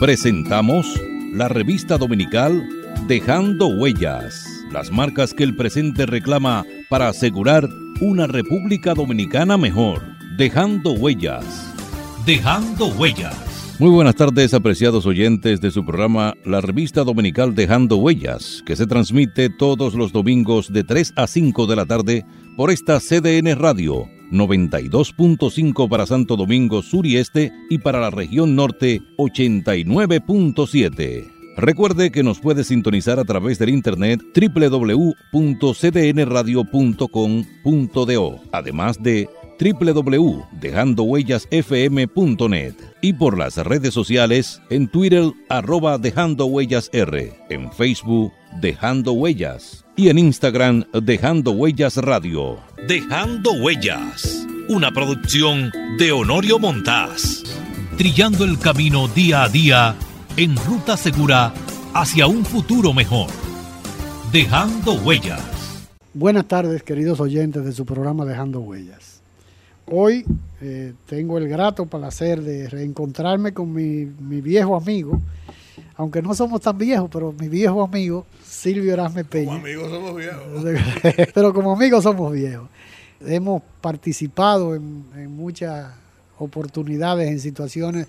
Presentamos la revista dominical Dejando Huellas, las marcas que el presente reclama para asegurar una República Dominicana mejor. Dejando Huellas. Dejando Huellas. Muy buenas tardes, apreciados oyentes de su programa La Revista Dominical Dejando Huellas, que se transmite todos los domingos de 3 a 5 de la tarde por esta CDN Radio 92.5 para Santo Domingo Sur y Este y para la región norte 89.7. Recuerde que nos puede sintonizar a través del internet www.cdnradio.com.do, además de www.dejandohuellasfm.net y por las redes sociales en Twitter arroba Dejando Huellas R, en Facebook Dejando Huellas y en Instagram Dejando Huellas Radio. Dejando Huellas, una producción de Honorio Montás. Trillando el camino día a día en ruta segura hacia un futuro mejor. Dejando Huellas. Buenas tardes, queridos oyentes de su programa Dejando Huellas. Hoy eh, tengo el grato placer de reencontrarme con mi, mi, viejo amigo, aunque no somos tan viejos, pero mi viejo amigo Silvio Erasme Peña. Como amigos somos viejos. pero como amigos somos viejos. Hemos participado en, en muchas oportunidades, en situaciones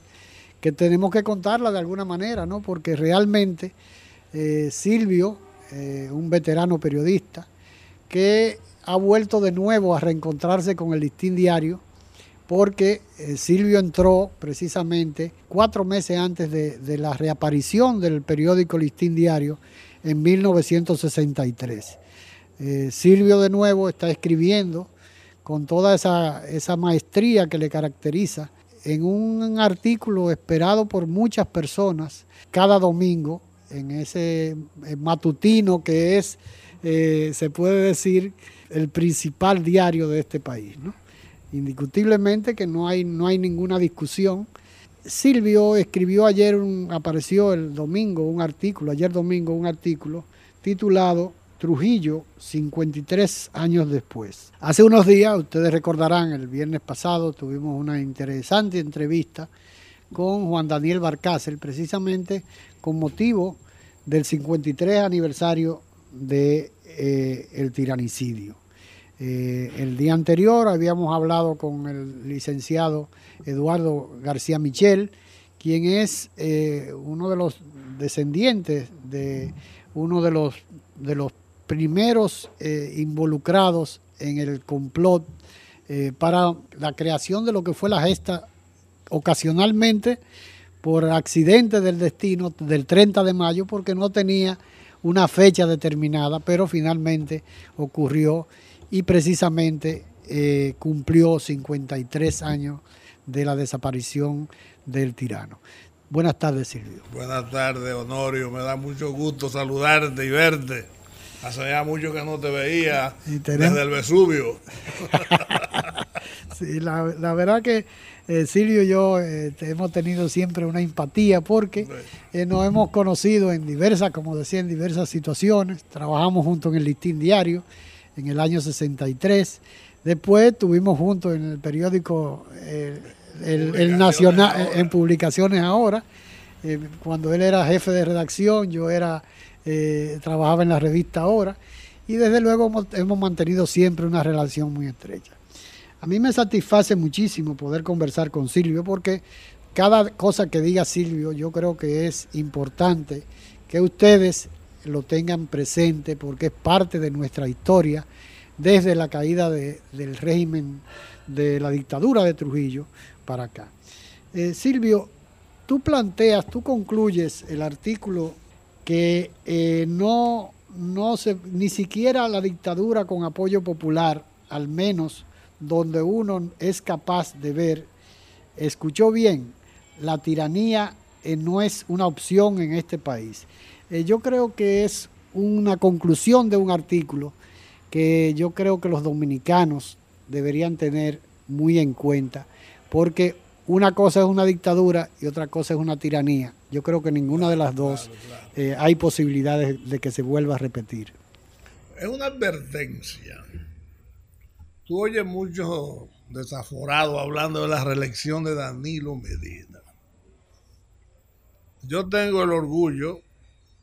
que tenemos que contarla de alguna manera, ¿no? Porque realmente eh, Silvio, eh, un veterano periodista, que ha vuelto de nuevo a reencontrarse con el Listín Diario, porque eh, Silvio entró precisamente cuatro meses antes de, la reaparición del periódico Listín Diario en 1963. Eh, Silvio de nuevo está escribiendo con toda esa, maestría que le caracteriza en un artículo esperado por muchas personas cada domingo, en ese matutino que es, eh, se puede decir, el principal diario de este país. ¿no? Indiscutiblemente que no hay, no hay ninguna discusión. Silvio escribió ayer, apareció el domingo un artículo, ayer domingo un artículo titulado Trujillo 53 años después. Hace unos días, ustedes recordarán, el viernes pasado tuvimos una interesante entrevista con Juan Daniel Barcácer, precisamente con motivo del 53 aniversario del de, eh, tiranicidio. Eh, el día anterior habíamos hablado con el licenciado Eduardo García Michel, quien es eh, uno de los descendientes de uno de los, de los primeros eh, involucrados en el complot para la creación de lo que fue la gesta ocasionalmente por accidente del destino del 30 de mayo porque no tenía una fecha determinada, pero finalmente ocurrió y precisamente eh, cumplió 53 años de la desaparición del tirano. Buenas tardes, Silvio. Buenas tardes, Honorio. Me da mucho gusto saludarte y verte. Hace ya mucho que no te veía desde el Vesubio. sí, la, la, verdad que eh, Silvio y yo eh, hemos tenido siempre una empatía porque eh, nos hemos conocido en diversas, como decía, en diversas situaciones. Trabajamos juntos en el Listín Diario en el año 63. Después estuvimos juntos en el periódico el, el Nacional, en publicaciones ahora. cuando él era jefe de redacción, yo era eh, trabajaba en la revista Ahora y desde luego hemos, hemos, mantenido siempre una relación muy estrecha. A mí me satisface muchísimo poder conversar con Silvio porque cada cosa que diga Silvio yo creo que es importante que ustedes lo tengan presente porque es parte de nuestra historia desde la caída de, del régimen de la dictadura de Trujillo para acá. Eh, Silvio, tú planteas, tú concluyes el artículo que eh, no, no se, ni siquiera la dictadura con apoyo popular, al menos donde uno es capaz de ver, escuchó bien, la tiranía eh, no es una opción en este país. Eh, yo creo que es una conclusión de un artículo que yo creo que los dominicanos deberían tener muy en cuenta, porque una cosa es una dictadura y otra cosa es una tiranía. Yo creo que ninguna de las dos. Eh, hay posibilidades de que se vuelva a repetir. Es una advertencia. Tú oyes mucho desaforado hablando de la reelección de Danilo Medina. Yo tengo el orgullo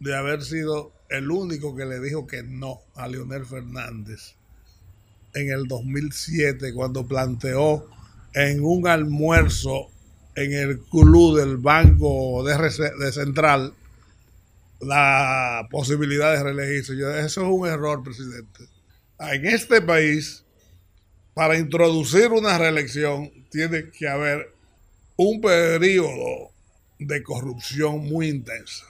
de haber sido el único que le dijo que no a Leonel Fernández en el 2007 cuando planteó en un almuerzo en el club del Banco de, Central la posibilidad de reelegirse. Eso es un error, presidente. En este país, para introducir una reelección, tiene que haber un periodo de corrupción muy intensa.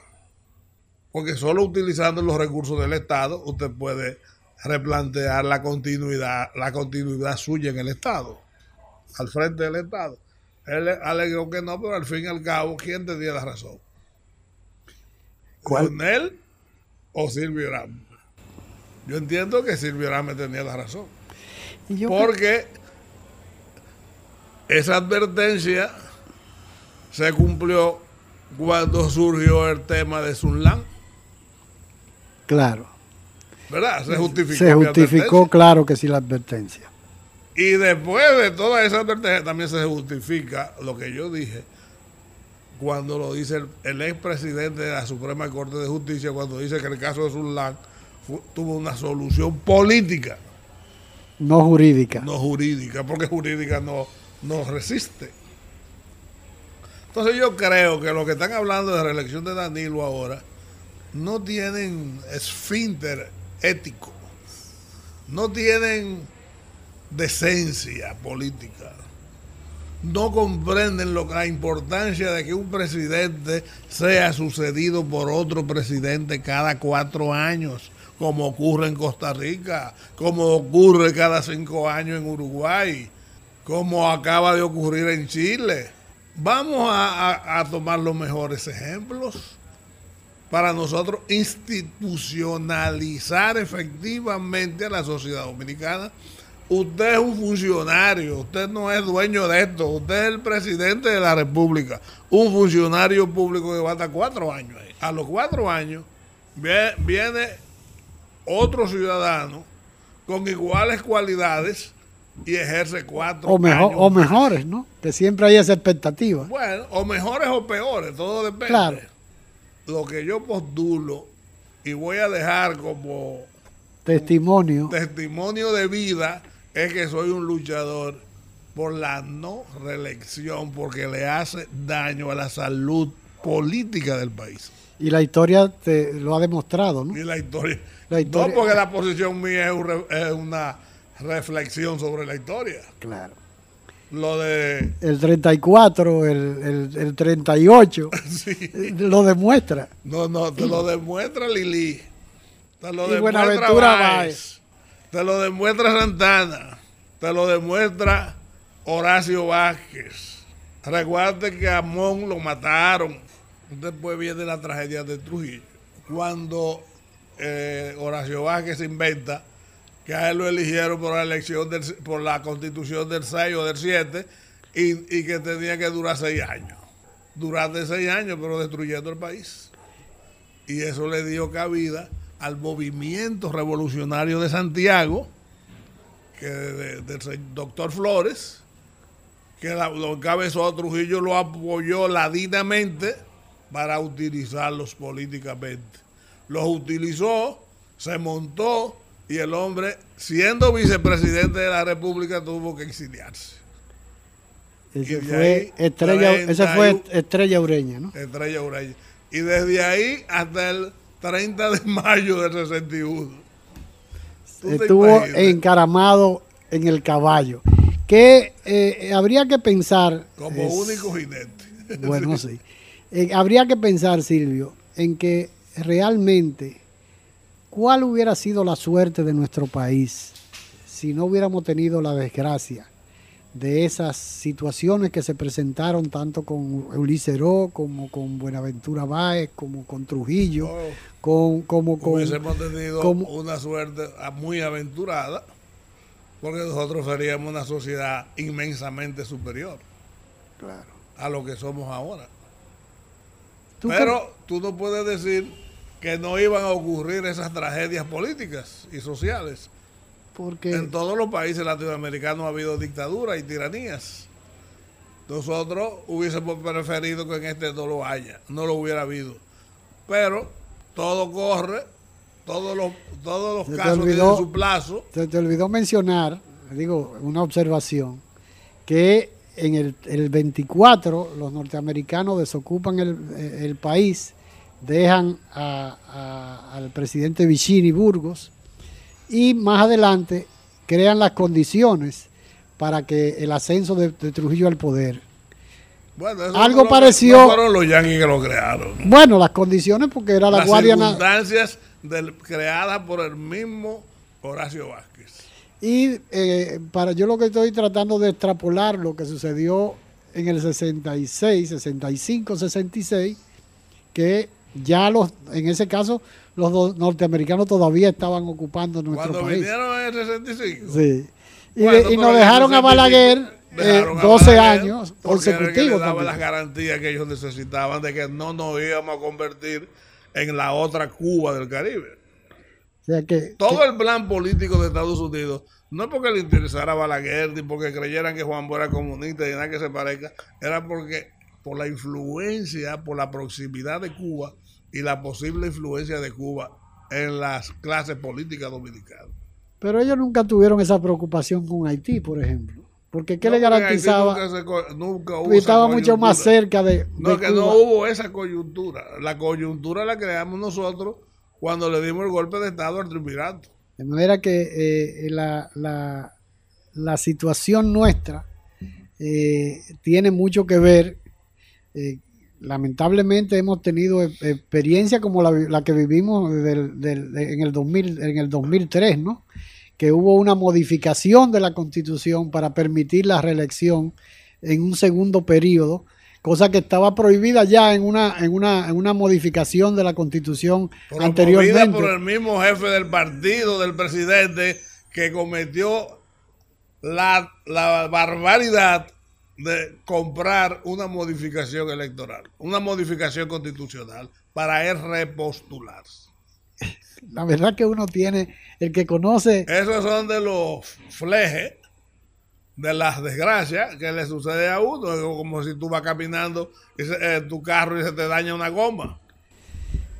Porque solo utilizando los recursos del Estado usted puede replantear la continuidad, la continuidad suya en el Estado, al frente del Estado. Él alegó que no, pero al fin y al cabo, ¿quién tenía la razón? ¿Cuál? él o Silvio Ramos? Yo entiendo que Silvio Ramos tenía la razón. porque esa advertencia se cumplió cuando surgió el tema de Sunlan. Claro. ¿Verdad? Se justificó. Se justificó, claro que sí, la advertencia. Y después de toda esa advertencia también se justifica lo que yo dije cuando lo dice el, el expresidente de la Suprema Corte de Justicia, cuando dice que el caso de Zulán tuvo una solución política. No jurídica. No jurídica, porque jurídica no, no resiste. Entonces yo creo que los que están hablando de reelección de Danilo ahora no tienen esfínter ético, no tienen decencia política, no comprenden lo, la importancia de que un presidente sea sucedido por otro presidente cada cuatro años, como ocurre en Costa Rica, como ocurre cada cinco años en Uruguay, como acaba de ocurrir en Chile. Vamos a, a tomar los mejores ejemplos para nosotros institucionalizar efectivamente a la sociedad dominicana. Usted es un funcionario, usted no es dueño de esto, usted es el presidente de la República, un funcionario público que va hasta cuatro años. A los cuatro años viene otro ciudadano con iguales cualidades y ejerce cuatro o mejor, O mejores, ¿no? Que siempre hay esa expectativa. Bueno, o mejores o peores, todo depende. Claro lo que yo postulo y voy a dejar como testimonio testimonio de vida es que soy un luchador por la no reelección porque le hace daño a la salud política del país. Y la historia te lo ha demostrado, ¿no? Y la historia. No porque la posición mía es una reflexión sobre la historia. Claro lo de... El 34, el, el, 38, lo demuestra. No, no, te lo demuestra Lili. Te lo demuestra Báez. Te lo demuestra Santana. Te lo demuestra Horacio Vázquez. Recuerde que a Mon lo mataron. Después viene la tragedia de Trujillo. Cuando eh, Horacio Vázquez inventa que a él lo eligieron por la elección por la constitución del 6 o del 7 y, que tenía que durar 6 años. Durante 6 años, pero destruyendo el país. Y eso le dio cabida al movimiento revolucionario de Santiago, que del doctor Flores, que lo encabezó Trujillo, lo apoyó ladinamente para utilizarlos políticamente. Los utilizó, se montó y el hombre, siendo vicepresidente de la República, tuvo que exiliarse. Ese fue, estrella, ese fue Estrella Ureña, ¿no? Estrella Ureña. Y desde ahí hasta el 30 de mayo del 61. Estuvo encaramado en el caballo. Que eh, habría que pensar. Como único jinete. Bueno, sí. Eh, habría que pensar, Silvio, en que realmente ¿Cuál hubiera sido la suerte de nuestro país si no hubiéramos tenido la desgracia de esas situaciones que se presentaron tanto con Ulises como con Buenaventura Báez, como con Trujillo, oh. con, como con... Hubiésemos tenido una suerte muy aventurada porque nosotros seríamos una sociedad inmensamente superior a lo que somos ahora. Pero tú no puedes decir que no iban a ocurrir esas tragedias políticas y sociales. Porque en todos los países latinoamericanos ha habido dictaduras y tiranías. nosotros hubiésemos preferido que en este no lo haya, no lo hubiera habido. Pero todo corre, todos los, todos los casos tienen su plazo. Se te olvidó mencionar, digo, una observación, que en el, el 24 los norteamericanos desocupan el, el país, dejan al presidente Vicini Burgos y más adelante crean las condiciones para que el ascenso de, Trujillo al poder. Bueno, Algo pareció. fueron los yanquis que lo crearon. Bueno, las condiciones porque era la las Guardia circunstancias creadas por el mismo Horacio Vázquez. Y eh, para yo lo que estoy tratando de extrapolar lo que sucedió en el 66, 65, 66, que ya los, en ese caso, los norteamericanos todavía estaban ocupando nuestro Cuando vinieron en el 65. Sí. Y, nos dejaron a Balaguer 12 eh, años consecutivos. daba las garantías que ellos necesitaban de que no nos íbamos a convertir en la otra Cuba del Caribe. que, Todo el plan político de Estados Unidos, no es porque le interesara a Balaguer, ni porque creyeran que Juan Bosch era comunista y nada que se parezca, era porque por la influencia, por la proximidad de Cuba y la posible influencia de Cuba en las clases políticas dominicanas. Pero ellos nunca tuvieron esa preocupación con Haití, por ejemplo. Porque ¿qué le garantizaba? Nunca, hubo estaba mucho más cerca de. No, que no hubo esa coyuntura. La coyuntura la creamos nosotros cuando le dimos el golpe de Estado al triunvirato. De manera que eh, la, situación nuestra eh, tiene mucho que ver. Eh, lamentablemente hemos tenido experiencia como la, que vivimos en, el 2000, en el 2003, ¿no? que hubo una modificación de la constitución para permitir la reelección en un segundo periodo, cosa que estaba prohibida ya en una, en una, en una modificación de la constitución anteriormente. por el mismo jefe del partido, del presidente, que cometió la, la barbaridad de comprar una modificación electoral, una modificación constitucional para él repostularse. La verdad que uno tiene, el que conoce... Esos son de los flejes de las desgracias que le sucede a uno. Como si tú vas caminando y eh, tu carro y se te daña una goma.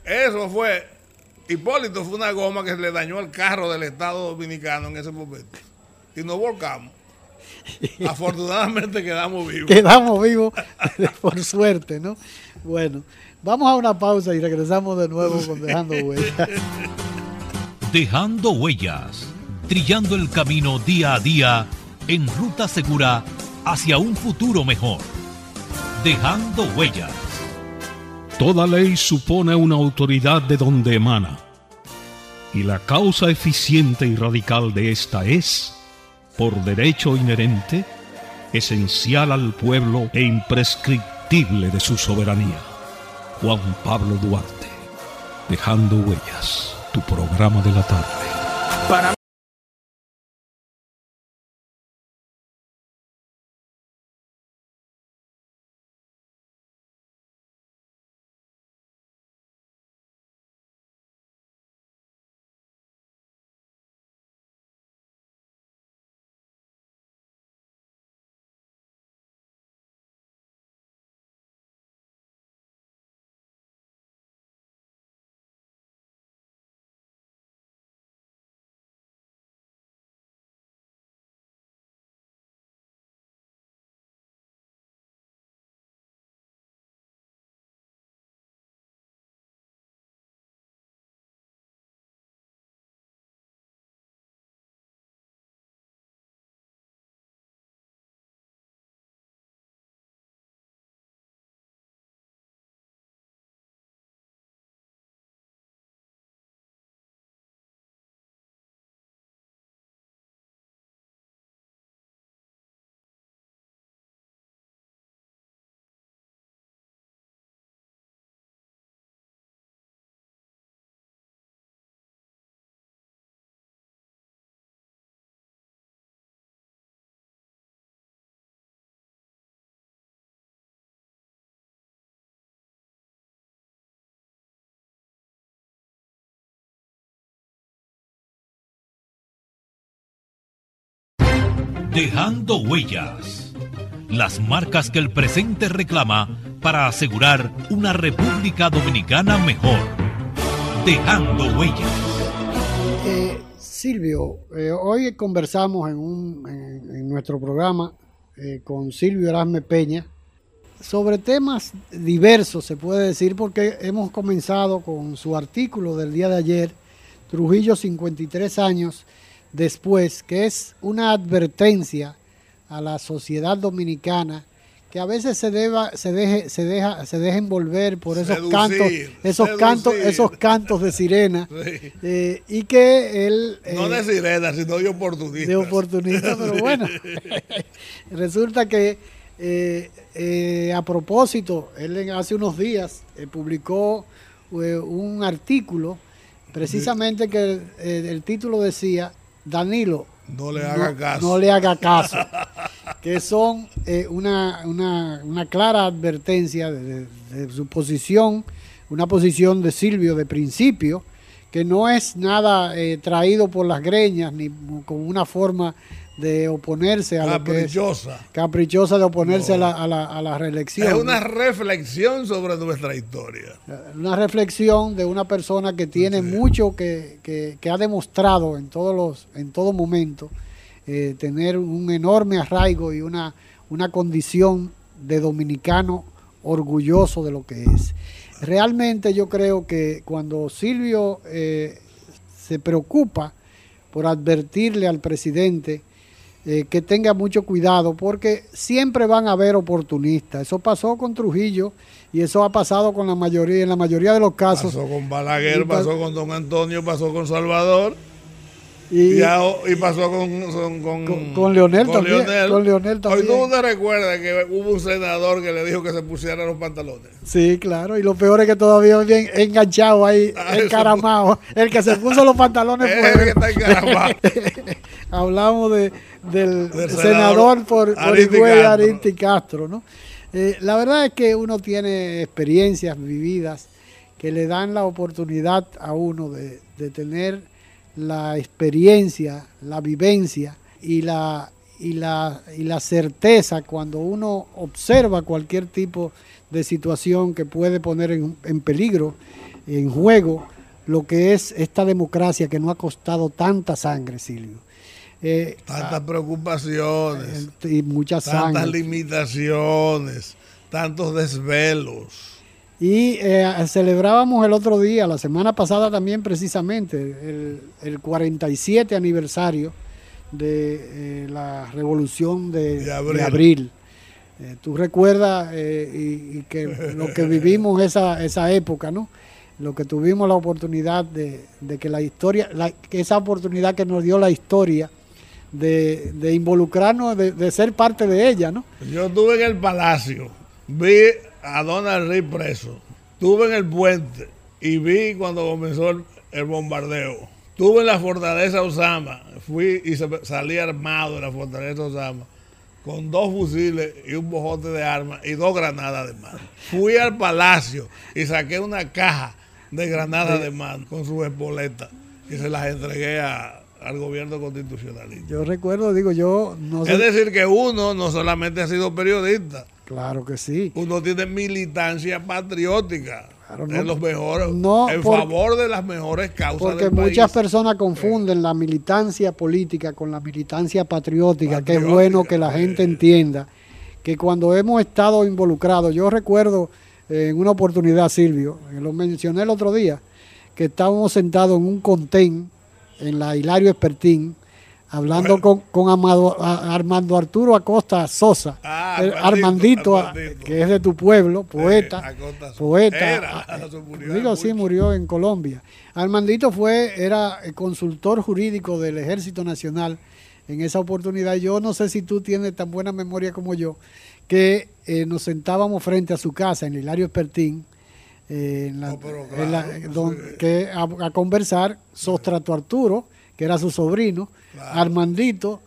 Eso fue, Hipólito fue una goma que se le dañó al carro del Estado Dominicano en ese momento. Y nos volcamos. Afortunadamente quedamos vivos. Quedamos vivos, por suerte, ¿no? Bueno, vamos a una pausa y regresamos de nuevo con Dejando Huellas. Dejando Huellas, trillando el camino día a día en ruta segura hacia un futuro mejor. Dejando Huellas. Toda ley supone una autoridad de donde emana. Y la causa eficiente y radical de esta es por derecho inherente, esencial al pueblo e imprescriptible de su soberanía. Juan Pablo Duarte, dejando huellas, tu programa de la tarde. Dejando Huellas, las marcas que el presente reclama para asegurar una República Dominicana mejor. Dejando huellas. Eh, Silvio, eh, hoy conversamos en, un, en, nuestro programa eh, con Silvio Erasme Peña sobre temas diversos, se puede decir, porque hemos comenzado con su artículo del día de ayer, Trujillo 53 años después, que es una advertencia a la sociedad dominicana que a veces se deba, se deje, se deja, se deja envolver por esos cantos, esos cantos, esos cantos de sirena, eh, y que él no de eh, sirena, sino de oportunista. De oportunista, pero bueno, resulta que eh, a propósito, él hace unos días publicó un artículo, precisamente que el título decía Danilo no le haga caso. No le haga caso. que son eh, una, una, una, clara advertencia de, su posición, una posición de Silvio de principio, que no es nada eh, traído por las greñas ni con una forma de oponerse a caprichosa. lo que es caprichosa de oponerse a, la, a, la, a, la, reelección. Es una reflexión sobre nuestra historia. Una reflexión de una persona que tiene mucho que, que, que, ha demostrado en todos los en todo momento eh, tener un enorme arraigo y una, una condición de dominicano orgulloso de lo que es. Realmente yo creo que cuando Silvio eh, se preocupa por advertirle al presidente eh, que tenga mucho cuidado porque siempre van a haber oportunistas. Eso pasó con Trujillo y eso ha pasado con la mayoría, en la mayoría de los casos. Pasó con Balaguer, pasó con Don Antonio, pasó con Salvador. Y, y, pasó con, con, con, Leonel, también, con Leonel también. Hoy tú te recuerdas que hubo un senador que le dijo que se pusiera los pantalones. Sí, claro. Y lo peor es que todavía bien enganchado ahí, ah, encaramado. El que se puso los pantalones fue. El que está encaramado. Hablamos de, del, senador, por, por Castro, ¿no? Eh, la verdad es que uno tiene experiencias vividas que le dan la oportunidad a uno de, de tener la experiencia, la vivencia y la, y la, y la certeza cuando uno observa cualquier tipo de situación que puede poner en, en peligro, en juego, lo que es esta democracia que no ha costado tanta sangre, Silvio. Eh, tantas preocupaciones y muchas tantas limitaciones, tantos desvelos y eh, celebrábamos el otro día, la semana pasada también precisamente, el, 47 aniversario de eh, la revolución de, abril. Eh, tú recuerdas y, que lo que vivimos esa, esa época, ¿no? Lo que tuvimos la oportunidad de, que la historia, que esa oportunidad que nos dio la historia de, de involucrarnos, de, ser parte de ella, ¿no? Yo estuve en el palacio, vi a Donald Reed preso. Estuve en el puente y vi cuando comenzó el, bombardeo. Estuve en la fortaleza Osama, fui y salí armado de la fortaleza Osama con dos fusiles y un bojote de armas y dos granadas de mano. Fui al palacio y saqué una caja de granadas de mano con su espoleta y se las entregué al gobierno constitucionalista. Yo recuerdo, digo, yo no sé. Es decir, que uno no solamente ha sido periodista, Claro que sí. Uno tiene militancia patriótica. en los mejores, en favor de las mejores causas porque muchas personas confunden la militancia política con la militancia patriótica, que es bueno que la gente entienda que cuando hemos estado involucrados, yo recuerdo eh, en una oportunidad, Silvio, lo mencioné el otro día, que estábamos sentados en un contén en la Hilario Espertín, hablando con, con Armando Arturo Acosta Sosa, ah, Armandito, que es de tu pueblo, poeta, poeta, ah, digo sí murió en Colombia. Armandito fue era consultor jurídico del Ejército Nacional en esa oportunidad. Yo no sé si tú tienes tan buena memoria como yo, que eh, nos sentábamos frente a su casa en Hilario Espertín. Eh, que a, a conversar Sostrato Arturo, que era su sobrino, Armandito,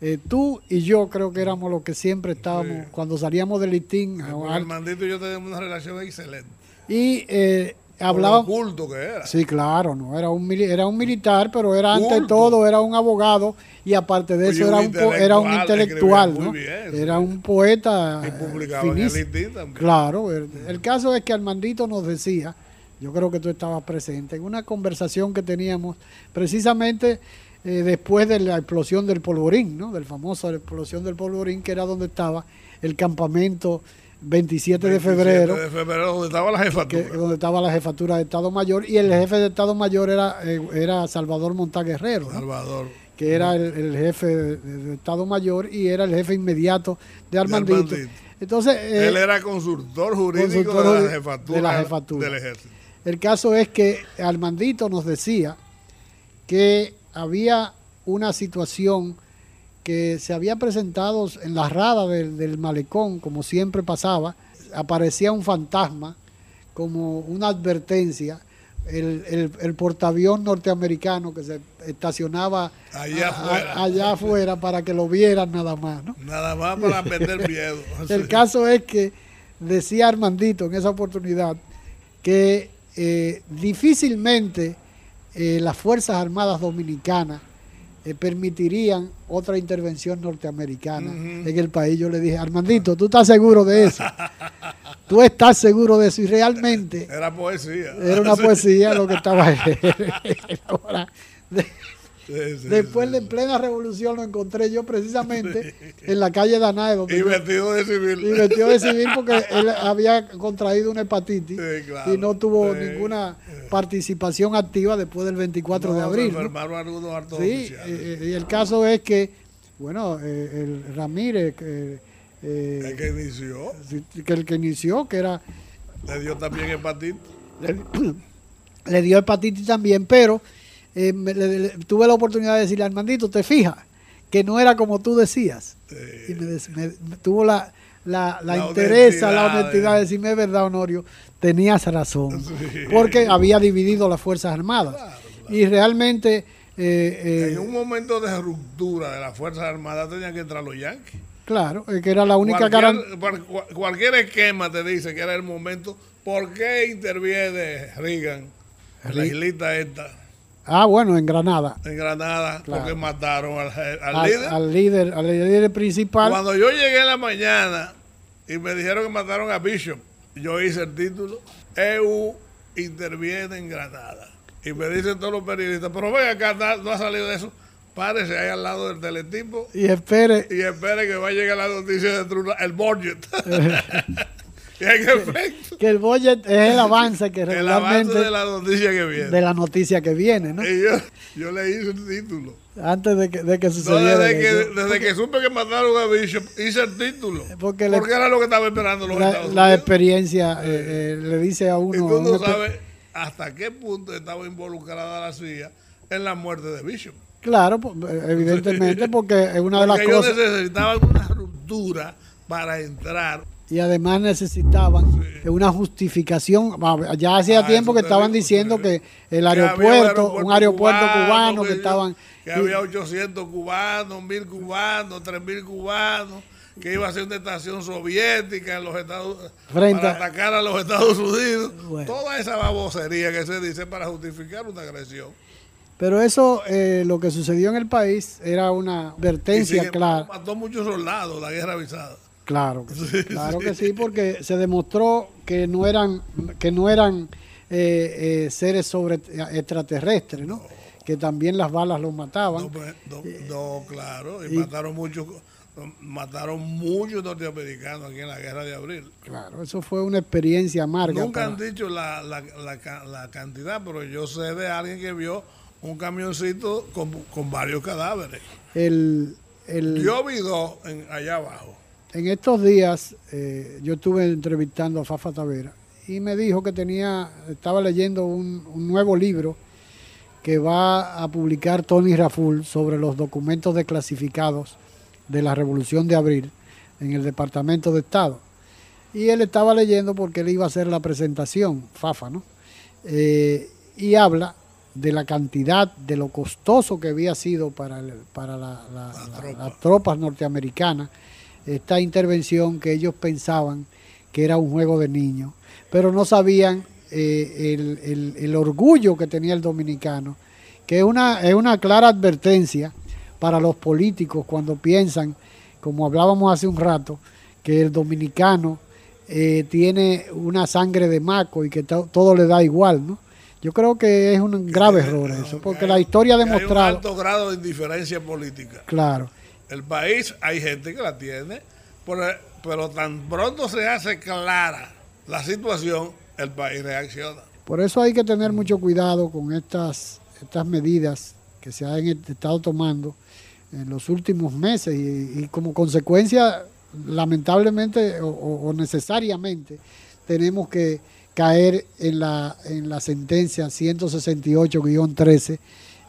eh, tú y yo creo que éramos los que siempre estábamos, cuando salíamos del listín. Armandito y yo tenemos una relación excelente. Y eh, oculto que era. Sí, claro, no era un era un militar, pero era ante todo era un abogado y aparte de eso era un era un intelectual, ¿no? era un poeta y publicaba en el Claro, el, caso es que Armandito nos decía, yo creo que tú estabas presente en una conversación que teníamos precisamente eh, después de la explosión del polvorín, ¿no? Del famoso explosión del polvorín que era donde estaba el campamento 27, de febrero. de febrero, donde estaba la jefatura. donde estaba la jefatura de Estado Mayor. Y el jefe de Estado Mayor era, eh, era Salvador Montaguerrero. Salvador. Que era el, jefe de, Estado Mayor y era el jefe inmediato de Armandito. Entonces, eh, Él era consultor jurídico de, la jefatura de la jefatura del ejército. El caso es que Armandito nos decía que había una situación que se había presentado en la rada del, malecón, como siempre pasaba, aparecía un fantasma como una advertencia, el, el, portaavión norteamericano que se estacionaba allá, afuera. para que lo vieran nada más. ¿no? Nada más para meter miedo. el caso es que decía Armandito en esa oportunidad que eh, difícilmente eh, las Fuerzas Armadas Dominicanas eh, permitirían otra intervención norteamericana en el país. Yo le dije, Armandito, ¿tú estás seguro de eso? ¿Tú estás seguro de eso? Y realmente... Era poesía. Era una poesía lo que estaba Después de en plena revolución lo encontré yo precisamente en la calle Danae. y vestido de civil. Y vestido de civil porque él había contraído una hepatitis y no tuvo ninguna participación activa después del 24 de abril. sí, eh, y el caso es que, bueno, eh, el Ramírez... Eh, el que inició. Que el que inició, que era... Le dio también hepatitis. le dio hepatitis también, pero eh, tuve la oportunidad de decirle, Armandito, ¿te fijas? Que no era como tú decías. Y me, tuvo la, la, la, interés, la honestidad de decirme, es verdad, Honorio, tenías razón. Porque había dividido las Fuerzas Armadas. Y realmente... Eh, en un momento de ruptura de las Fuerzas Armadas tenían que entrar los yanquis. Claro, que era la única cualquier, cualquier esquema te dice que era el momento. ¿Por qué interviene Reagan, la islita esta? Ah, bueno, en Granada. En Granada, porque mataron al, líder. Al líder, al líder principal. Cuando yo llegué en la mañana y me dijeron que mataron a Bishop, yo hice el título, EU interviene en Granada. Y me dicen todos los periodistas, pero ven acá, no ha salido de eso. Párese ahí al lado del teletipo. Y espere. Y espere que va a llegar la noticia de el budget. que el budget es el avance que realmente de la noticia que viene. De la noticia que viene, ¿no? Y yo, yo le hice el título. Antes de que, de que sucediera. desde, que, desde que supe que mataron a Bishop, hice el título. Porque, era lo que estaba esperando los la, Estados La experiencia eh, eh, le dice a uno. Y tú no sabes hasta qué punto estaba involucrada la CIA en la muerte de Bishop. Claro, evidentemente, porque es una de las cosas. Ellos necesitaban una ruptura para entrar y además necesitaban una justificación. Ya hacía ah, tiempo que estaban diciendo que el aeropuerto, un aeropuerto cubano, que, estaban... Que había 800 cubanos, 1000 cubanos, 3000 cubanos, que iba a ser una estación soviética en los Estados Frente para atacar a los Estados Unidos. Toda esa babosería que se dice para justificar una agresión. Pero eso, eh, lo que sucedió en el país, era una advertencia clara. Mató muchos soldados la guerra avisada. Claro, que sí, claro que sí, porque se demostró que no eran, que no eran eh, eh, seres sobre extraterrestres, ¿no? Que también las balas los mataban. No, pues, claro, y, mataron muchos mataron muchos norteamericanos aquí en la guerra de abril. Claro, eso fue una experiencia amarga. Nunca han dicho la, la, la, cantidad, pero yo sé de alguien que vio un camioncito con, con varios cadáveres. El, el, yo vi dos en, allá abajo. En estos días eh, yo estuve entrevistando a Fafa Tavera y me dijo que tenía, estaba leyendo un, nuevo libro que va a publicar Tony Raful sobre los documentos desclasificados de la Revolución de Abril en el Departamento de Estado. Y él estaba leyendo porque él iba a hacer la presentación, Fafa, ¿no? Eh, y habla de la cantidad, de lo costoso que había sido para, para las tropas norteamericanas esta intervención que ellos pensaban que era un juego de niños, pero no sabían eh, el, orgullo que tenía el dominicano, que es una, es una clara advertencia para los políticos cuando piensan, como hablábamos hace un rato, que el dominicano eh, tiene una sangre de maco y que todo le da igual, ¿no? Yo creo que es un grave error eso, porque la historia ha demostrado... Hay un alto grado de indiferencia política. Claro. El país, hay gente que la tiene, pero tan pronto se hace clara la situación, el país reacciona. Por eso hay que tener mucho cuidado con estas, estas medidas que se han estado tomando en los últimos meses y, como consecuencia, lamentablemente o, necesariamente, tenemos que caer en la, en la sentencia 168-13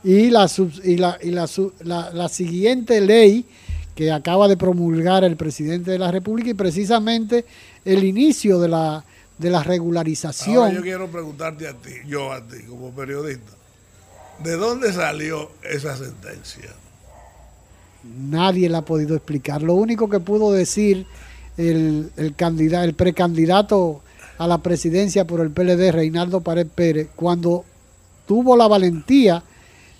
y, la, y, la, y la, la, siguiente ley que acaba de promulgar el presidente de la República y precisamente el inicio de la, de la regularización. yo quiero preguntarte a ti, yo a ti como periodista, ¿de dónde salió esa sentencia? Nadie la ha podido explicar. Lo único que pudo decir el, el, candidato, el precandidato a la presidencia por el PLD, Reinaldo Pared Pérez, cuando tuvo la valentía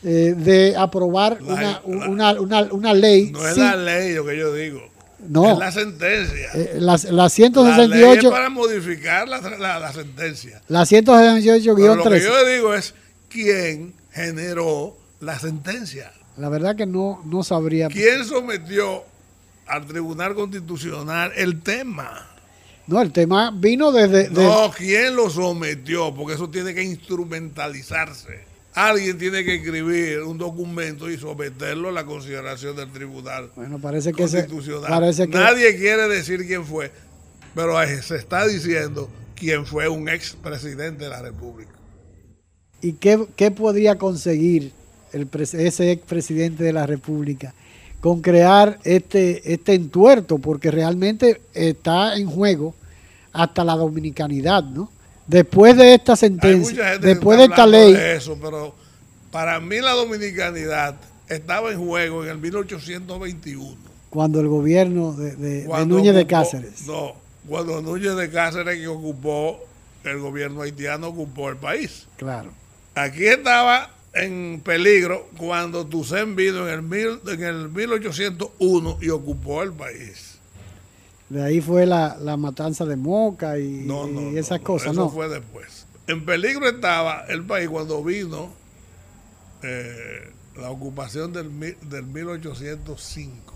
eh, de aprobar una, una, una, ley. No es la ley lo que yo digo. No. Es la sentencia. Eh, la, 168. para modificar la, la, sentencia. La 168-13. Lo que yo digo es quién generó la sentencia. La verdad que no, no sabría. ¿Quién sometió al Tribunal Constitucional el tema? No, el tema vino desde... No, ¿quién lo sometió? Porque eso tiene que instrumentalizarse alguien tiene que escribir un documento y someterlo a la consideración del tribunal bueno, parece que constitucional. parece que... Nadie quiere decir quién fue, pero se está diciendo quién fue un ex presidente de la República. ¿Y qué, qué podría conseguir el, ese ex presidente de la República con crear este, este entuerto? Porque realmente está en juego hasta la dominicanidad, ¿no? Después de esta sentencia, después de esta ley. eso, pero para mí la dominicanidad estaba en juego en el 1821. Cuando el gobierno de, Núñez de Cáceres. No, cuando Núñez de Cáceres que ocupó, el gobierno haitiano ocupó el país. Claro. Aquí estaba en peligro cuando Toussaint vino en el, mil, en el 1801 y ocupó el país. De ahí fue la, matanza de Moca y, esas cosas, eso fue después. En peligro estaba el país cuando vino eh, la ocupación del, del 1805,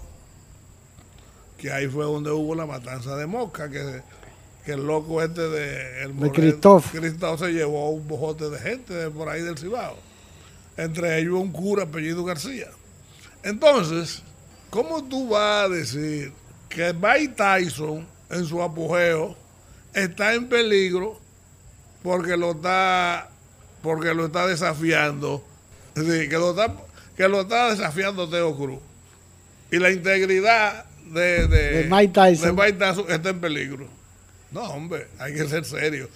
que ahí fue donde hubo la matanza de Moca, que, el loco este de, el de Cristóbal se llevó un bojote de gente de por ahí del Cibao. Entre ellos un cura apellido García. Entonces, ¿cómo tú vas a decir que Mike Tyson en su apogeo está en peligro porque lo está porque lo está desafiando. Que lo está que lo está desafiando Teo Cruz. Y la integridad de, de, Mike Tyson. está en peligro. No hombre hay que ser serio.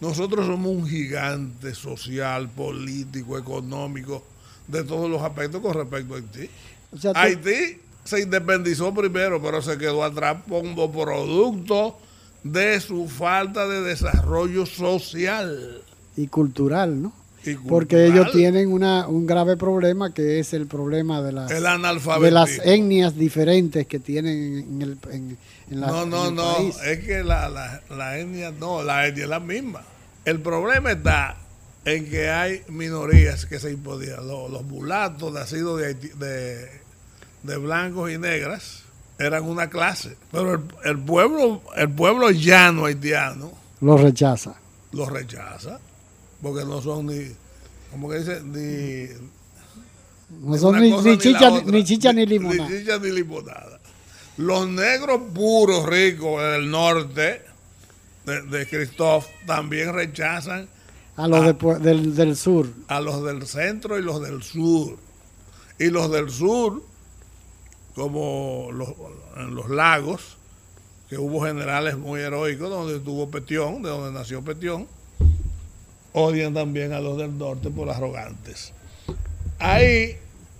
Nosotros somos un gigante social político económico de todos los aspectos con respecto a Haití. Haití se independizó primero, pero se quedó atrás como producto de su falta de desarrollo social. Y cultural, ¿no? Porque ellos tienen una, un grave problema que es el problema de las, de las etnias diferentes que tienen en el, en, la, No, no, no, es que la, la, etnia, no, la etnia es la misma. El problema está en que hay minorías que se imponían, los, los mulatos nacidos de, de de blancos y negras eran una clase, pero el, pueblo el pueblo llano haitiano lo rechaza. Lo rechaza porque no son ni como que dice ni no son ni, chicha, ni, chicha ni limonada. Ni chicha ni limonada. Los negros puros ricos del norte de, de Christoph también rechazan a los del, del sur. A los del centro y los del sur. Y los del sur como los, en los lagos, que hubo generales muy heroicos, donde estuvo Petión, de donde nació Petión, odian también a los del norte por arrogantes. Ahí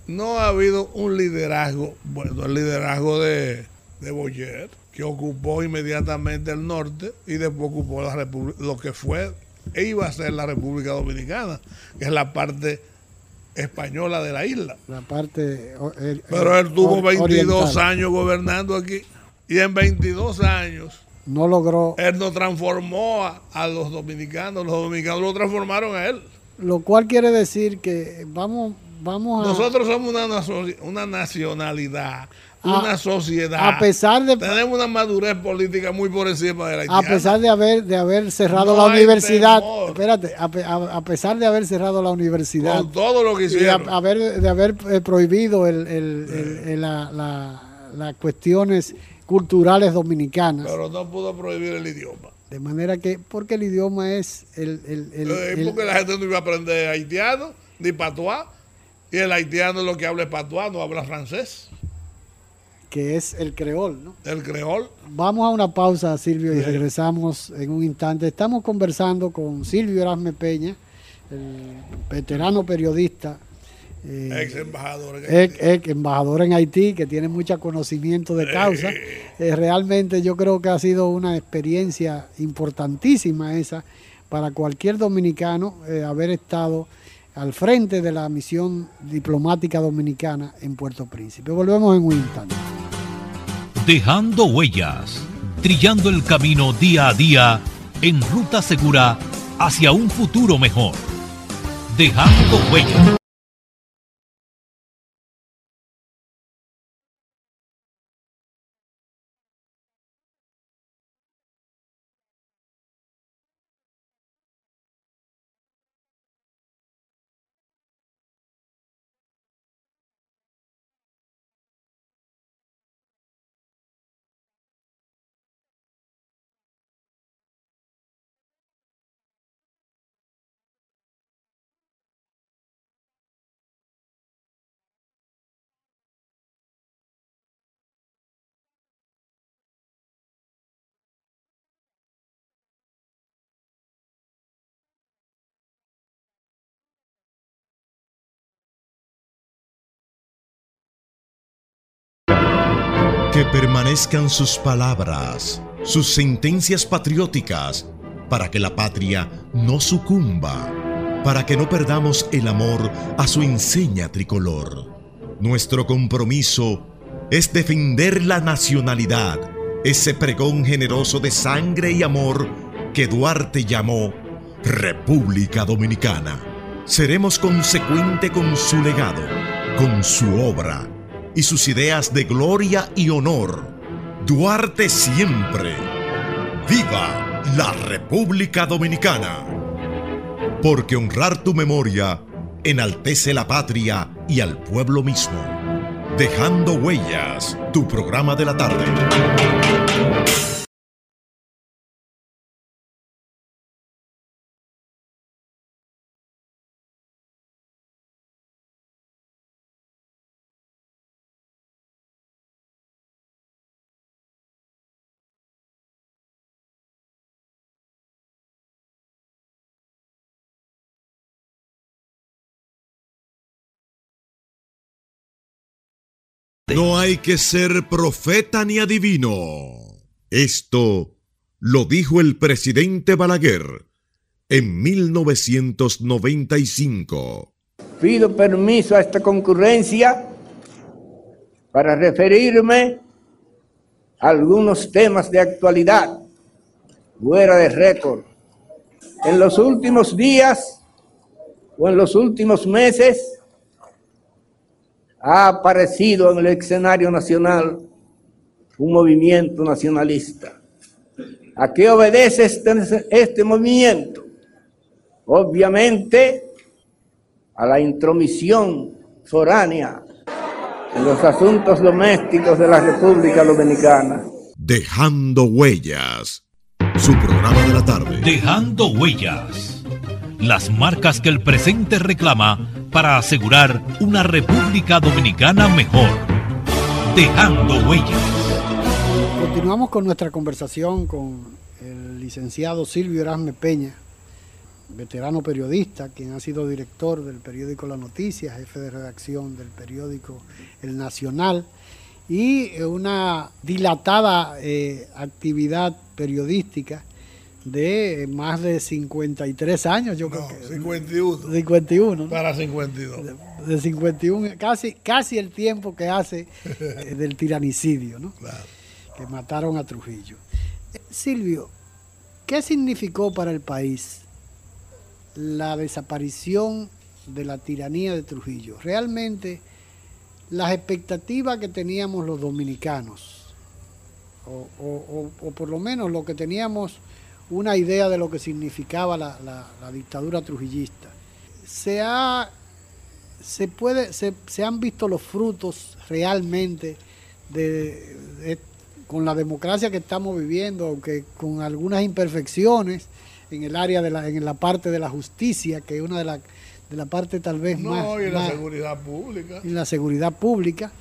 no ha habido un liderazgo, bueno, el liderazgo de, de Boyer, que ocupó inmediatamente el norte y después ocupó la república, lo que fue iba a ser la República Dominicana, que es la parte española de la isla. La parte. Pero él tuvo 22 años gobernando aquí y en 22 años no logró. Él no transformó a, los dominicanos, los dominicanos lo transformaron a él. Lo cual quiere decir que vamos, vamos a. Nosotros somos una, una nacionalidad una sociedad. A pesar de tenemos una madurez política muy por encima de la A pesar de haber de haber cerrado la universidad, espérate, a, pesar de haber cerrado la universidad, con todo lo que hicieron, de haber de haber eh, prohibido el, el, las cuestiones culturales dominicanas. Pero no pudo prohibir el idioma. De manera que, porque el idioma es el... el, el porque la gente no iba a aprender haitiano ni patuá, y el haitiano lo que habla es patuá, no habla francés que es el creol, ¿no? El creol. Vamos a una pausa, Silvio, y regresamos en un instante. Estamos conversando con Silvio Erasme Peña, el veterano periodista. Eh, ex embajador en Haití. Ex, embajador en Haití, que tiene mucho conocimiento de causa. Eh, realmente yo creo que ha sido una experiencia importantísima esa para cualquier dominicano eh, haber estado al frente de la misión diplomática dominicana en Puerto Príncipe. Volvemos en un instante. Dejando huellas, trillando el camino día a día en ruta segura hacia un futuro mejor. Dejando huellas. Que permanezcan sus palabras, sus sentencias patrióticas, para que la patria no sucumba, para que no perdamos el amor a su enseña tricolor. Nuestro compromiso es defender la nacionalidad, ese pregón generoso de sangre y amor que Duarte llamó República Dominicana. Seremos consecuente con su legado, con su obra y sus ideas de gloria y honor. Duarte siempre. ¡Viva la República Dominicana! Porque honrar tu memoria enaltece la patria y al pueblo mismo. Dejando huellas, tu programa de la tarde. No hay que ser profeta ni adivino. Esto lo dijo el presidente Balaguer en 1995. Pido permiso a esta concurrencia para referirme a algunos temas de actualidad fuera de récord. En los últimos días o en los últimos meses ha aparecido en el escenario nacional un movimiento nacionalista. ¿A qué obedece este, este, movimiento? Obviamente a la intromisión foránea en los asuntos domésticos de la República Dominicana. Dejando huellas. Su programa de la tarde. Dejando huellas. Las marcas que el presente reclama para asegurar una República Dominicana mejor. Dejando huellas. Continuamos con nuestra conversación con el licenciado Silvio Erasme Peña, veterano periodista, quien ha sido director del periódico La Noticia, jefe de redacción del periódico El Nacional y una dilatada eh, actividad periodística de más de 53 años, yo creo que. 51. 51. Para 52. De, 51, casi, casi el tiempo que hace eh, del tiranicidio, ¿no? Claro. Que mataron a Trujillo. Silvio, ¿qué significó para el país la desaparición de la tiranía de Trujillo? Realmente, las expectativas que teníamos los dominicanos, o, o por lo menos lo que teníamos una idea de lo que significaba la, dictadura trujillista. Se, ha, se, puede, se, han visto los frutos realmente de, con la democracia que estamos viviendo, aunque con algunas imperfecciones en el área de la, en la parte de la justicia, que es una de las de la parte tal vez más... No, y la seguridad pública. Y la seguridad pública.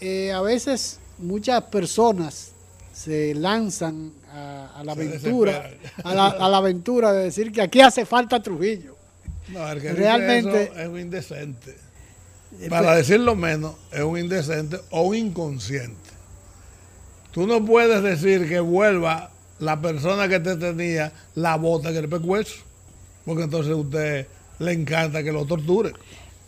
Eh, a veces muchas personas se lanzan a, la aventura, a la, aventura de decir que aquí hace falta Trujillo. No, el que Realmente es un indecente. Para decirlo menos, es un indecente o un inconsciente. Tú no puedes decir que vuelva la persona que te tenía la bota en el pecueso, porque entonces a usted le encanta que lo torture.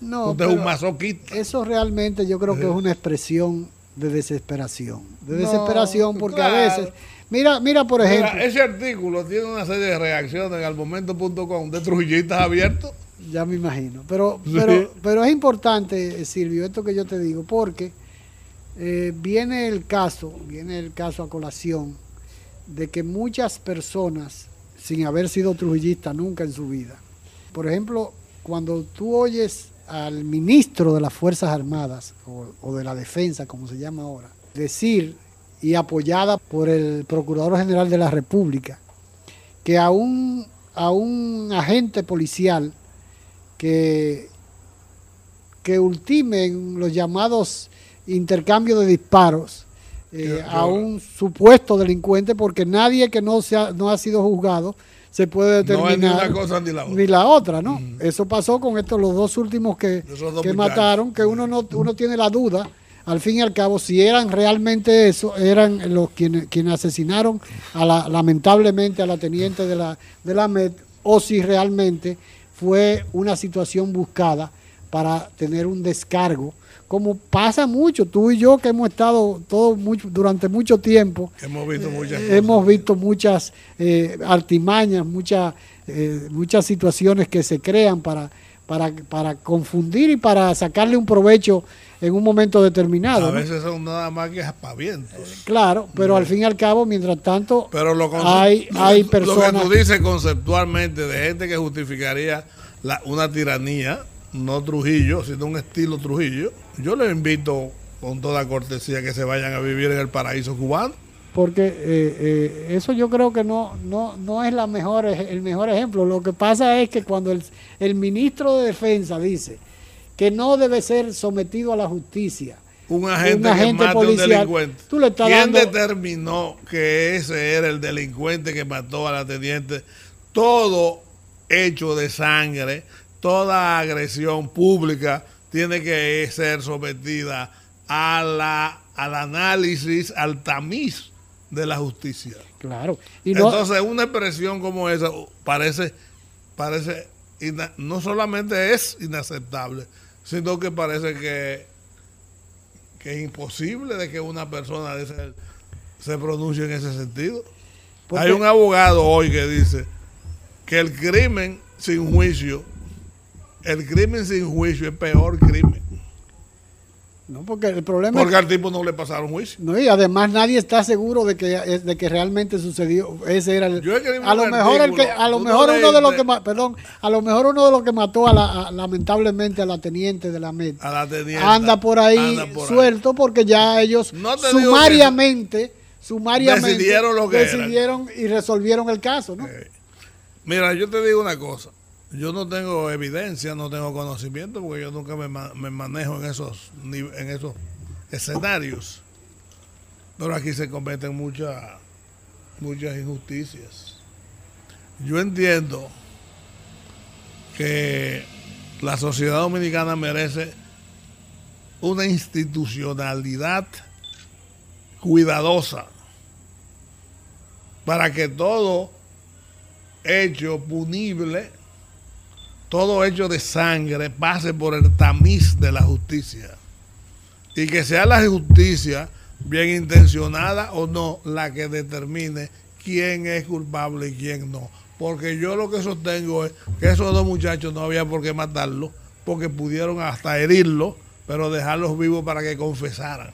No, usted es un masoquista. Eso realmente yo creo que es una expresión de desesperación. De desesperación porque a veces... Mira, mira por ejemplo... ese artículo tiene una serie de reacciones en almomento.com de trujillistas abiertos. Ya me imagino. Pero, pero, pero es importante, Silvio, esto que yo te digo, porque eh, viene el caso, viene el caso a colación de que muchas personas, sin haber sido trujillistas nunca en su vida, por ejemplo, cuando tú oyes al ministro de las Fuerzas Armadas o, de la Defensa, como se llama ahora, decir y apoyada por el Procurador General de la República, que a un, a un agente policial que, que ultime los llamados intercambios de disparos eh, a un supuesto delincuente, porque nadie que no, sea, no ha sido juzgado se puede determinar. ni una cosa ni la otra. Ni la otra, ¿no? Eso pasó con estos, los dos últimos que, que mataron, que uno no uno tiene la duda, al fin y al cabo, si eran realmente eso, eran los quienes, quienes asesinaron a la, lamentablemente a la teniente de la, de la MED, o si realmente fue una situación buscada para tener un descargo como pasa mucho, tú y yo que hemos estado todo mucho, durante mucho tiempo, hemos visto muchas, eh, hemos visto muchas eh, artimañas, muchas, eh, muchas situaciones que se crean para, para, para confundir y para sacarle un provecho en un momento determinado. A veces son nada más que aspavientos. Claro, pero al fin y al cabo, mientras tanto, pero hay, hay personas... Lo que tú dices conceptualmente de gente que justificaría la, una tiranía, no Trujillo, sino un estilo Trujillo, yo les invito con toda cortesía que se vayan a vivir en el paraíso cubano. Porque eh, eh, eso yo creo que no, no, no es la mejor, el mejor ejemplo. Lo que pasa es que cuando el, ministro de Defensa dice que no debe ser sometido a la justicia, un agente, que mate un delincuente. ¿Quién determinó que ese era el delincuente que mató a la teniente? Todo hecho de sangre, toda agresión pública tiene que ser sometida a la, al análisis, al tamiz de la justicia. Claro. Y Entonces, una expresión como esa parece, parece no solamente es inaceptable, sino que parece que, que es imposible de que una persona de ese, se pronuncie en ese sentido. Hay un abogado hoy que dice que el crimen sin juicio el crimen sin juicio es peor crimen. No, porque el problema Porque al tipo no le pasaron juicio. No, y además nadie está seguro de que, de que realmente sucedió. Ese era el. a lo mejor el que, a lo mejor uno de los que perdón, a lo mejor uno de los que mató a la, lamentablemente a la teniente de la MED anda por ahí suelto porque ya ellos sumariamente, sumariamente decidieron lo que decidieron y resolvieron el caso, ¿no? Eh, mira, yo te digo una cosa. Yo no tengo evidencia, no tengo conocimiento, porque yo nunca me, manejo en esos, en esos escenarios. Pero aquí se cometen muchas, muchas injusticias. Yo entiendo que la sociedad dominicana merece una institucionalidad cuidadosa para que todo hecho punible, todo hecho de sangre pase por el tamiz de la justicia. Y que sea la justicia bien intencionada o no la que determine quién es culpable y quién no. Porque yo lo que sostengo es que esos dos muchachos no había por qué matarlos, porque pudieron hasta herirlos, pero dejarlos vivos para que confesaran.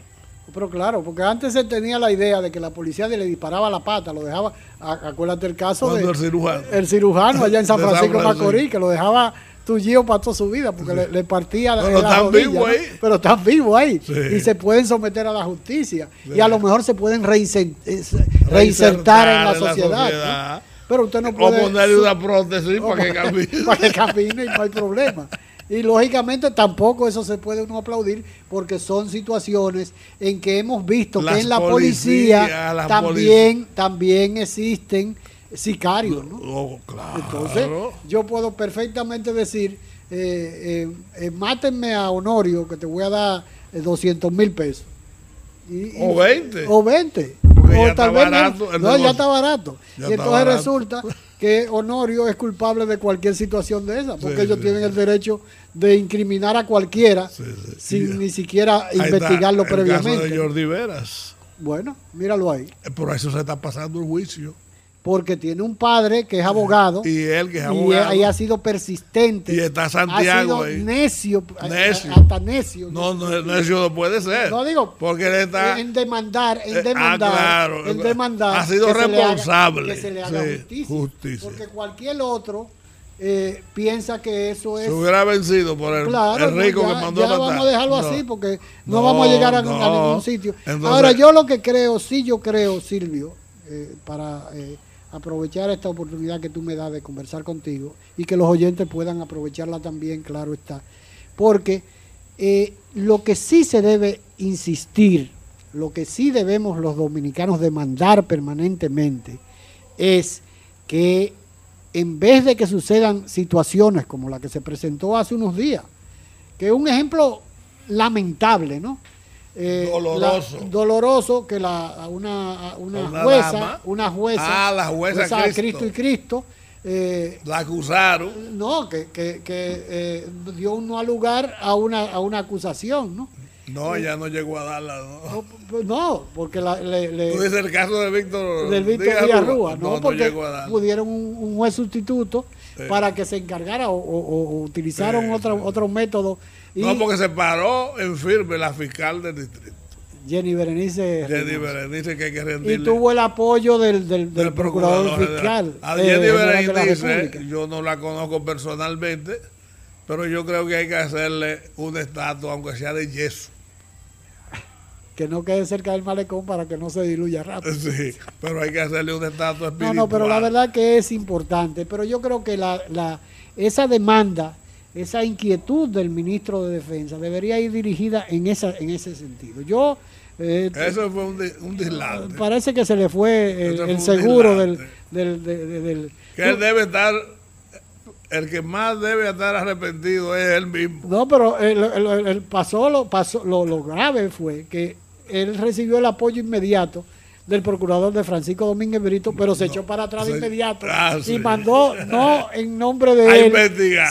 Pero claro, porque antes se tenía la idea de que la policía le disparaba la pata, lo dejaba, acuérdate el caso del cirujano. El cirujano allá en San Francisco de Macorís, que lo dejaba tullido para toda su vida, porque le, partía pero la están vivos ahí. Pero están vivos ahí. Y se pueden someter a la justicia. Y a lo mejor se pueden reinsertar, en la sociedad. Pero usted no puede... O ponerle una prótesis para que camine. para que camine y no hay problema. Y lógicamente tampoco eso se puede uno aplaudir porque son situaciones en que hemos visto que en la policía, también, también existen sicarios. ¿no? Oh, Entonces yo puedo perfectamente decir, eh, eh, eh, mátenme a Honorio que te voy a dar 200 mil pesos. o 20. O 20. o ya, tal barato, no, ya está barato. y entonces resulta que Honorio es culpable de cualquier situación de esa, porque ellos tienen el derecho de incriminar a cualquiera sin ni siquiera investigarlo previamente. El caso de Jordi Veras. Bueno, míralo ahí. Por eso se está pasando el juicio porque tiene un padre que es abogado. Y él que es abogado. Y, ha sido persistente. Y está Santiago ha sido Necio, necio. Hasta necio. No, no, necio no puede ser. No digo. Porque él está. En demandar, en eh, ah, demandar. claro, en demandar. Ha sido responsable. que se le haga justicia, Porque cualquier otro. Eh, piensa que eso es. Se hubiera vencido por el, rico que mandó ya vamos a dejarlo así porque no, vamos a llegar a, ningún sitio. Ahora, yo lo que creo, sí, yo creo, Silvio, eh, para aprovechar esta oportunidad que tú me das de conversar contigo y que los oyentes puedan aprovecharla también, claro está. Porque eh, lo que sí se debe insistir, lo que sí debemos los dominicanos demandar permanentemente es que en vez de que sucedan situaciones como la que se presentó hace unos días, que es un ejemplo lamentable, ¿no? Eh, doloroso. doloroso que la, una, una, jueza, una jueza, ah, la jueza, Cristo. y Cristo, eh, la acusaron. No, que, que, eh, dio un no lugar a una, a una acusación, ¿no? No, ella no llegó a darla, ¿no? No, porque la, le, Tú dices el caso de Víctor, del Víctor Díaz Rúa, no, porque pudieron un, juez sustituto para que se encargara o, o, utilizaron otro, otro método no, porque se paró en firme la fiscal del distrito. Jenny Berenice. Jenny Berenice que hay que rendirle. Y tuvo el apoyo del, del, procurador, fiscal. A Jenny Berenice, yo no la conozco personalmente, pero yo creo que hay que hacerle un estatua, aunque sea de yeso. Que no quede cerca del malecón para que no se diluya rápido. Sí, pero hay que hacerle un estatua espiritual. No, no, pero la verdad que es importante. Pero yo creo que la, la, esa demanda esa inquietud del ministro de Defensa debería ir dirigida en, esa, en ese sentido. Yo... Eh, Eso fue un, un dislate. Parece que se le fue el, seguro del, del, Que él debe estar... El que más debe estar arrepentido es él mismo. No, pero el, pasó, lo, pasó, lo, lo grave fue que él recibió el apoyo inmediato del procurador de Francisco Domínguez Brito, pero se echó para atrás de inmediato. Ah, y mandó, no en nombre de él,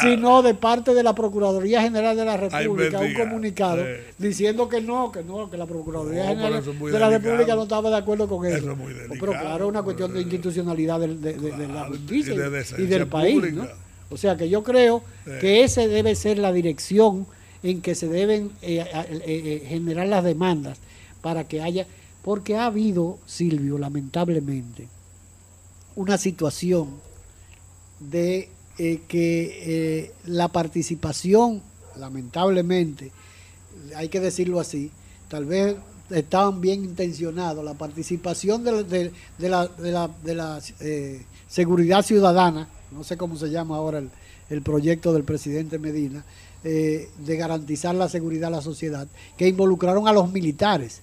sino de parte de la Procuraduría General de la República, un comunicado diciendo que no, que no, que la Procuraduría General de la República no estaba de acuerdo con eso. pero claro, es una cuestión de institucionalidad de, la justicia y, del país. O sea que yo creo que esa debe ser la dirección en que se deben eh, eh, eh, generar las demandas para que haya porque ha habido, Silvio, lamentablemente, una situación de eh, que eh, la participación, lamentablemente, hay que decirlo así, tal vez estaban bien intencionados, la participación de, la, de la, eh, seguridad ciudadana, no sé cómo se llama ahora el, el proyecto del presidente Medina, de garantizar la seguridad a la sociedad, que involucraron a los militares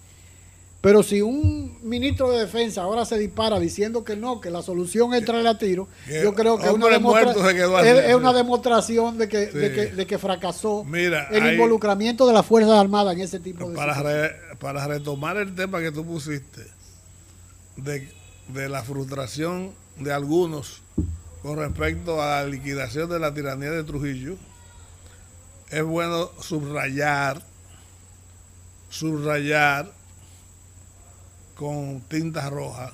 pero si un ministro de defensa ahora se dispara diciendo que no, que la solución es traer a tiro, yo creo que una es, una demostración de que, de que, fracasó el involucramiento de las Fuerzas Armadas en ese tipo de para para retomar el tema que tú pusiste de, de la frustración de algunos con respecto a la liquidación de la tiranía de Trujillo, es bueno subrayar, subrayar con tinta roja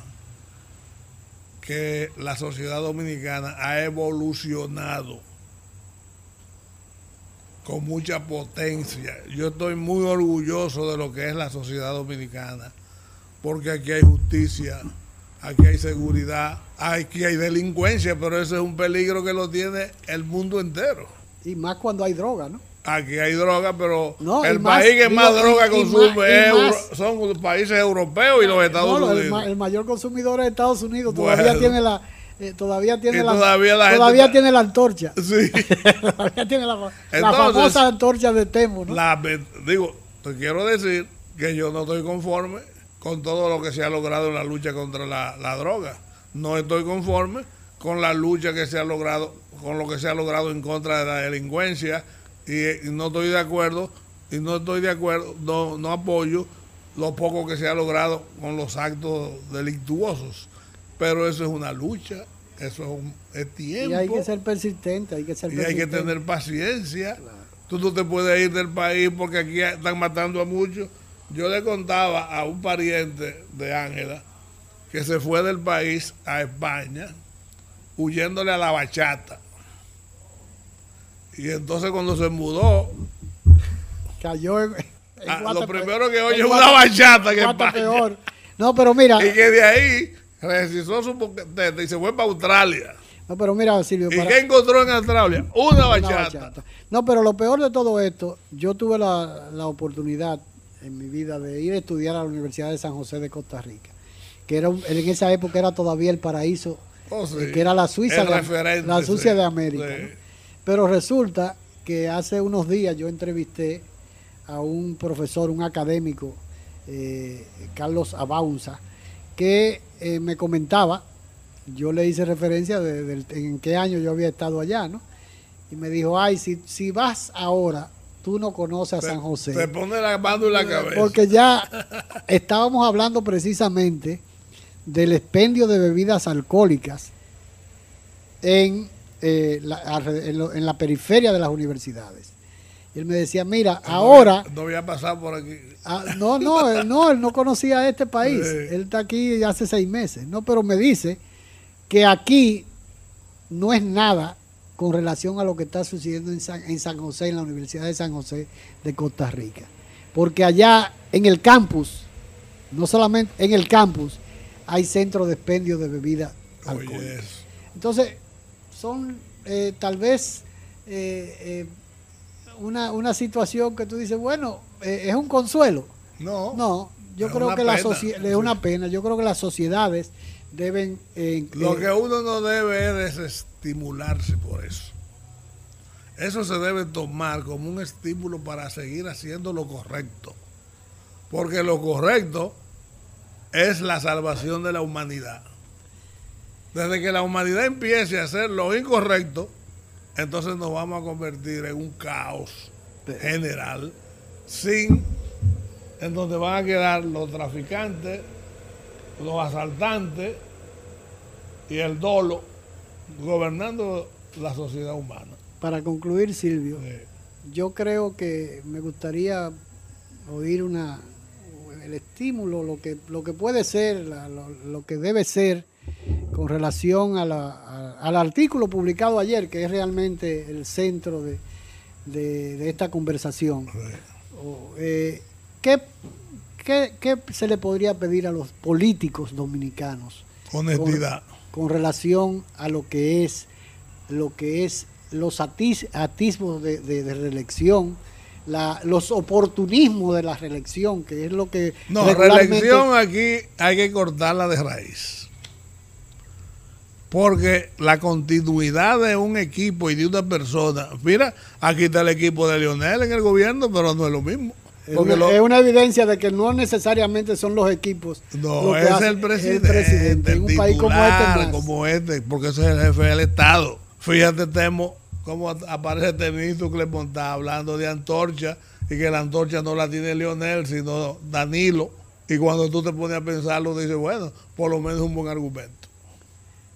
que la sociedad dominicana ha evolucionado con mucha potencia. Yo estoy muy orgulloso de lo que es la sociedad dominicana, porque aquí hay justicia, aquí hay seguridad, aquí hay delincuencia, pero ese es un peligro que lo tiene el mundo entero. Y más cuando hay droga, ¿no? Aquí hay droga, pero el país que más droga consume son los países europeos y los Estados Unidos. El, mayor consumidor es Estados Unidos, todavía tiene la eh, todavía tiene la, todavía, tiene la antorcha. Sí. todavía tiene la, famosa antorcha de Temo. digo, te quiero decir que yo no estoy conforme con todo lo que se ha logrado en la lucha contra la, droga. No estoy conforme con la lucha que se ha logrado, con lo que se ha logrado en contra de la delincuencia y, no estoy de acuerdo y no estoy de acuerdo, no, no apoyo lo poco que se ha logrado con los actos delictuosos pero eso es una lucha, eso es, tiempo. Y hay que ser persistente, hay que ser Y hay que tener paciencia. Tú no te puedes ir del país porque aquí están matando a muchos. Yo le contaba a un pariente de Ángela que se fue del país a España huyéndole a la bachata. Y entonces cuando se mudó, cayó en, ah, lo primero que oye es una bachata que España. Peor. No, pero mira. Y que de ahí registró su y se fue para Australia. No, pero mira, Silvio. ¿Y qué encontró en Australia? Una bachata. No, pero lo peor de todo esto, yo tuve la, oportunidad en mi vida de ir a estudiar a la Universidad de San José de Costa Rica, que era en esa época era todavía el paraíso, oh, que era la Suiza, la, Sucia de América. Pero resulta que hace unos días yo entrevisté a un profesor, un académico, eh, Carlos Abaunza, que eh, me comentaba, yo le hice referencia de, en qué año yo había estado allá, ¿no? Y me dijo, ay, si, si vas ahora, tú no conoces a San José. Te pone la mano en la cabeza. Porque ya estábamos hablando precisamente del expendio de bebidas alcohólicas en, eh, la, en, la periferia de las universidades. Y él me decía, mira, ahora... No había pasado por aquí. Ah, no, no, él no, él no conocía este país. Él está aquí hace seis meses. No, pero me dice que aquí no es nada con relación a lo que está sucediendo en San, en San José, en la Universidad de San José de Costa Rica. Porque allá en el campus, no solamente en el campus, hay centros de expendio de bebidas alcohólicas. Entonces, son eh, tal vez eh, eh, una, una situación que tú dices, bueno, eh, es un consuelo. No. No, yo creo que la sociedad es una pena. Yo creo que las sociedades deben. Eh, Lo que uno no debe es estimularse por eso. Eso se debe tomar como un estímulo para seguir haciendo lo correcto. Porque lo correcto es la salvación de la humanidad. Desde que la humanidad empiece a hacer lo incorrecto, entonces nos vamos a convertir en un caos general sin en donde van a quedar los traficantes, los asaltantes y el dolo gobernando la sociedad humana. Para concluir, Silvio, yo creo que me gustaría oír una el estímulo, lo que, lo que puede ser, lo que debe ser con relación al artículo publicado ayer, que es realmente el centro de, esta conversación. Eh, ¿qué, se le podría pedir a los políticos dominicanos? Honestidad. Con, relación a lo que es, lo que es los atismos de, reelección, los oportunismos de la reelección, que es lo que... No, reelección aquí hay que cortarla de raíz. Porque la continuidad de un equipo y de una persona, mira, aquí está el equipo de Lionel en el gobierno, pero no es lo mismo. Es una, evidencia de que no necesariamente son los equipos. No, es el presidente. en un país como este. Como este, porque ese es el jefe del Estado. Fíjate, Temo, cómo aparece este ministro está hablando de antorcha y que la antorcha no la tiene Lionel, sino Danilo. Y cuando tú te pones a pensarlo, dices, bueno, por lo menos es un buen argumento.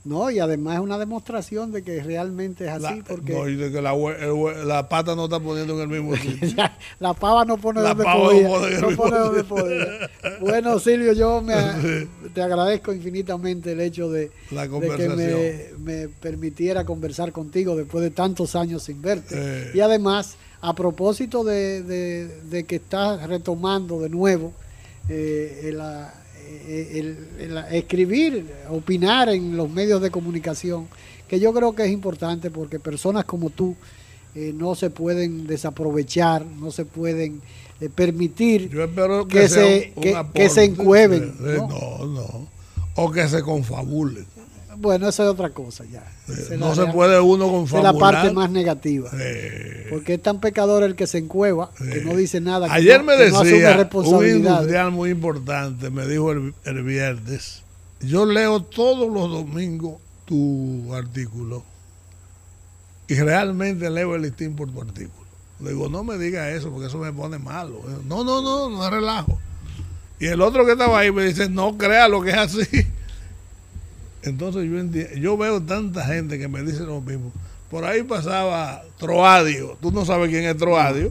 No, y además es una demostración de que realmente es así. porque no, y de que la, pata no está poniendo en el mismo sitio. la, pava no pone donde podía. No pone donde podía. bueno, Silvio, yo me, te agradezco infinitamente el hecho de, que me, permitiera conversar contigo después de tantos años sin verte. Eh. Y además, a propósito de, que estás retomando de nuevo eh, la eh, el, escribir, opinar en los medios de comunicación, que yo creo que es importante porque personas como tú eh, no se pueden desaprovechar, no se pueden eh, permitir que, se, que, se encueven. ¿no? no, o que se confabulen. Bueno, eso es otra cosa ya. Eh, no se puede uno confabular. Es la parte más negativa. Porque es tan pecador el que se encueva, que no dice nada. Ayer me decía un industrial muy importante, me dijo el, el viernes, yo leo todos los domingos tu artículo y realmente leo el listín por tu artículo. Le digo, no me diga eso porque eso me pone malo. No, no, no, no relajo. Y el otro que estaba ahí me dice, no crea lo que es así. Entonces yo, yo veo tanta gente que me dice lo mismo. Por ahí pasaba Troadio. Tú no sabes quién es Troadio.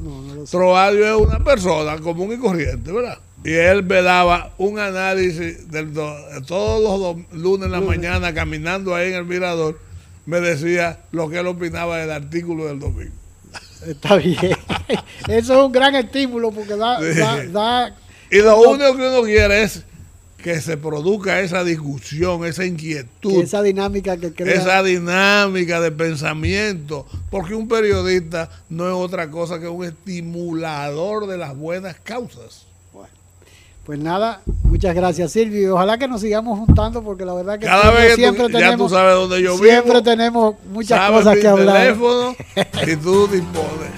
Troadio es una persona común y corriente, ¿verdad? Y él me daba un análisis del todos los lunes en la mañana caminando ahí en el mirador. Me decía lo que él opinaba del artículo del domingo. Está bien. Eso es un gran estímulo porque da, da y lo único que uno quiere es que se produzca esa discusión, esa inquietud. esa dinámica que crea. Esa dinámica de pensamiento. Porque un periodista no es otra cosa que un estimulador de las buenas causas. Bueno, pues nada, muchas gracias Silvio. Y ojalá que nos sigamos juntando porque la verdad que Cada vez siempre tenemos, ya tú sabes dónde yo Siempre tenemos muchas cosas que hablar. teléfono y tú dispones.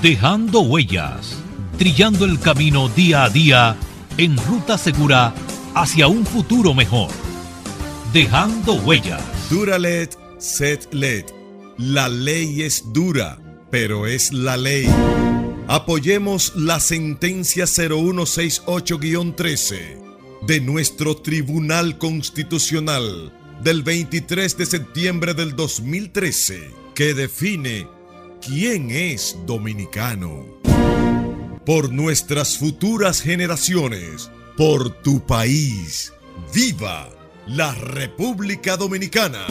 Dejando huellas, trillando el camino día a día en ruta segura hacia un futuro mejor. Dejando huellas. Duralet, set let. La ley es dura, pero es la ley. Apoyemos la sentencia 0168-13 de nuestro Tribunal Constitucional del 23 de septiembre del 2013 que define quién es dominicano. Por nuestras futuras generaciones por tu país. ¡Viva la República Dominicana!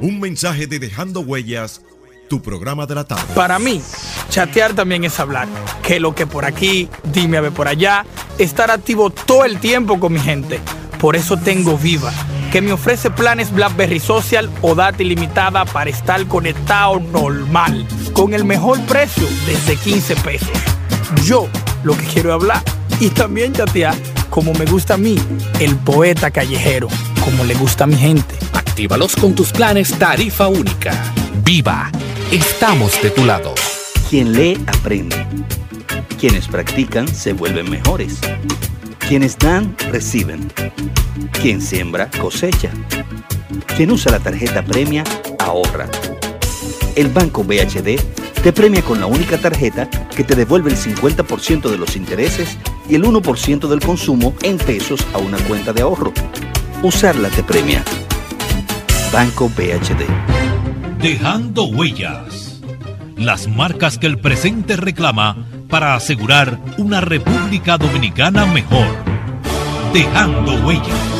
Un mensaje de Dejando Huellas, tu programa de la tarde. Para mí, chatear también es hablar. Que lo que por aquí, dime a ver por allá, estar activo todo el tiempo con mi gente. Por eso tengo Viva, que me ofrece planes BlackBerry Social o data ilimitada para estar conectado normal, con el mejor precio desde 15 pesos. Yo lo que quiero hablar y también chatear como me gusta a mí, el poeta callejero, como le gusta a mi gente. Actívalos con tus planes tarifa única. Viva, estamos de tu lado. Quien lee, aprende. Quienes practican, se vuelven mejores. Quienes dan, reciben. Quien siembra, cosecha. Quien usa la tarjeta premia, ahorra. El Banco BHD te premia con la única tarjeta que te devuelve el 50% de los intereses y el 1% del consumo en pesos a una cuenta de ahorro. Usarla te premia. Banco BHD. Dejando huellas. Las marcas que el presente reclama para asegurar una República Dominicana mejor. Dejando huellas.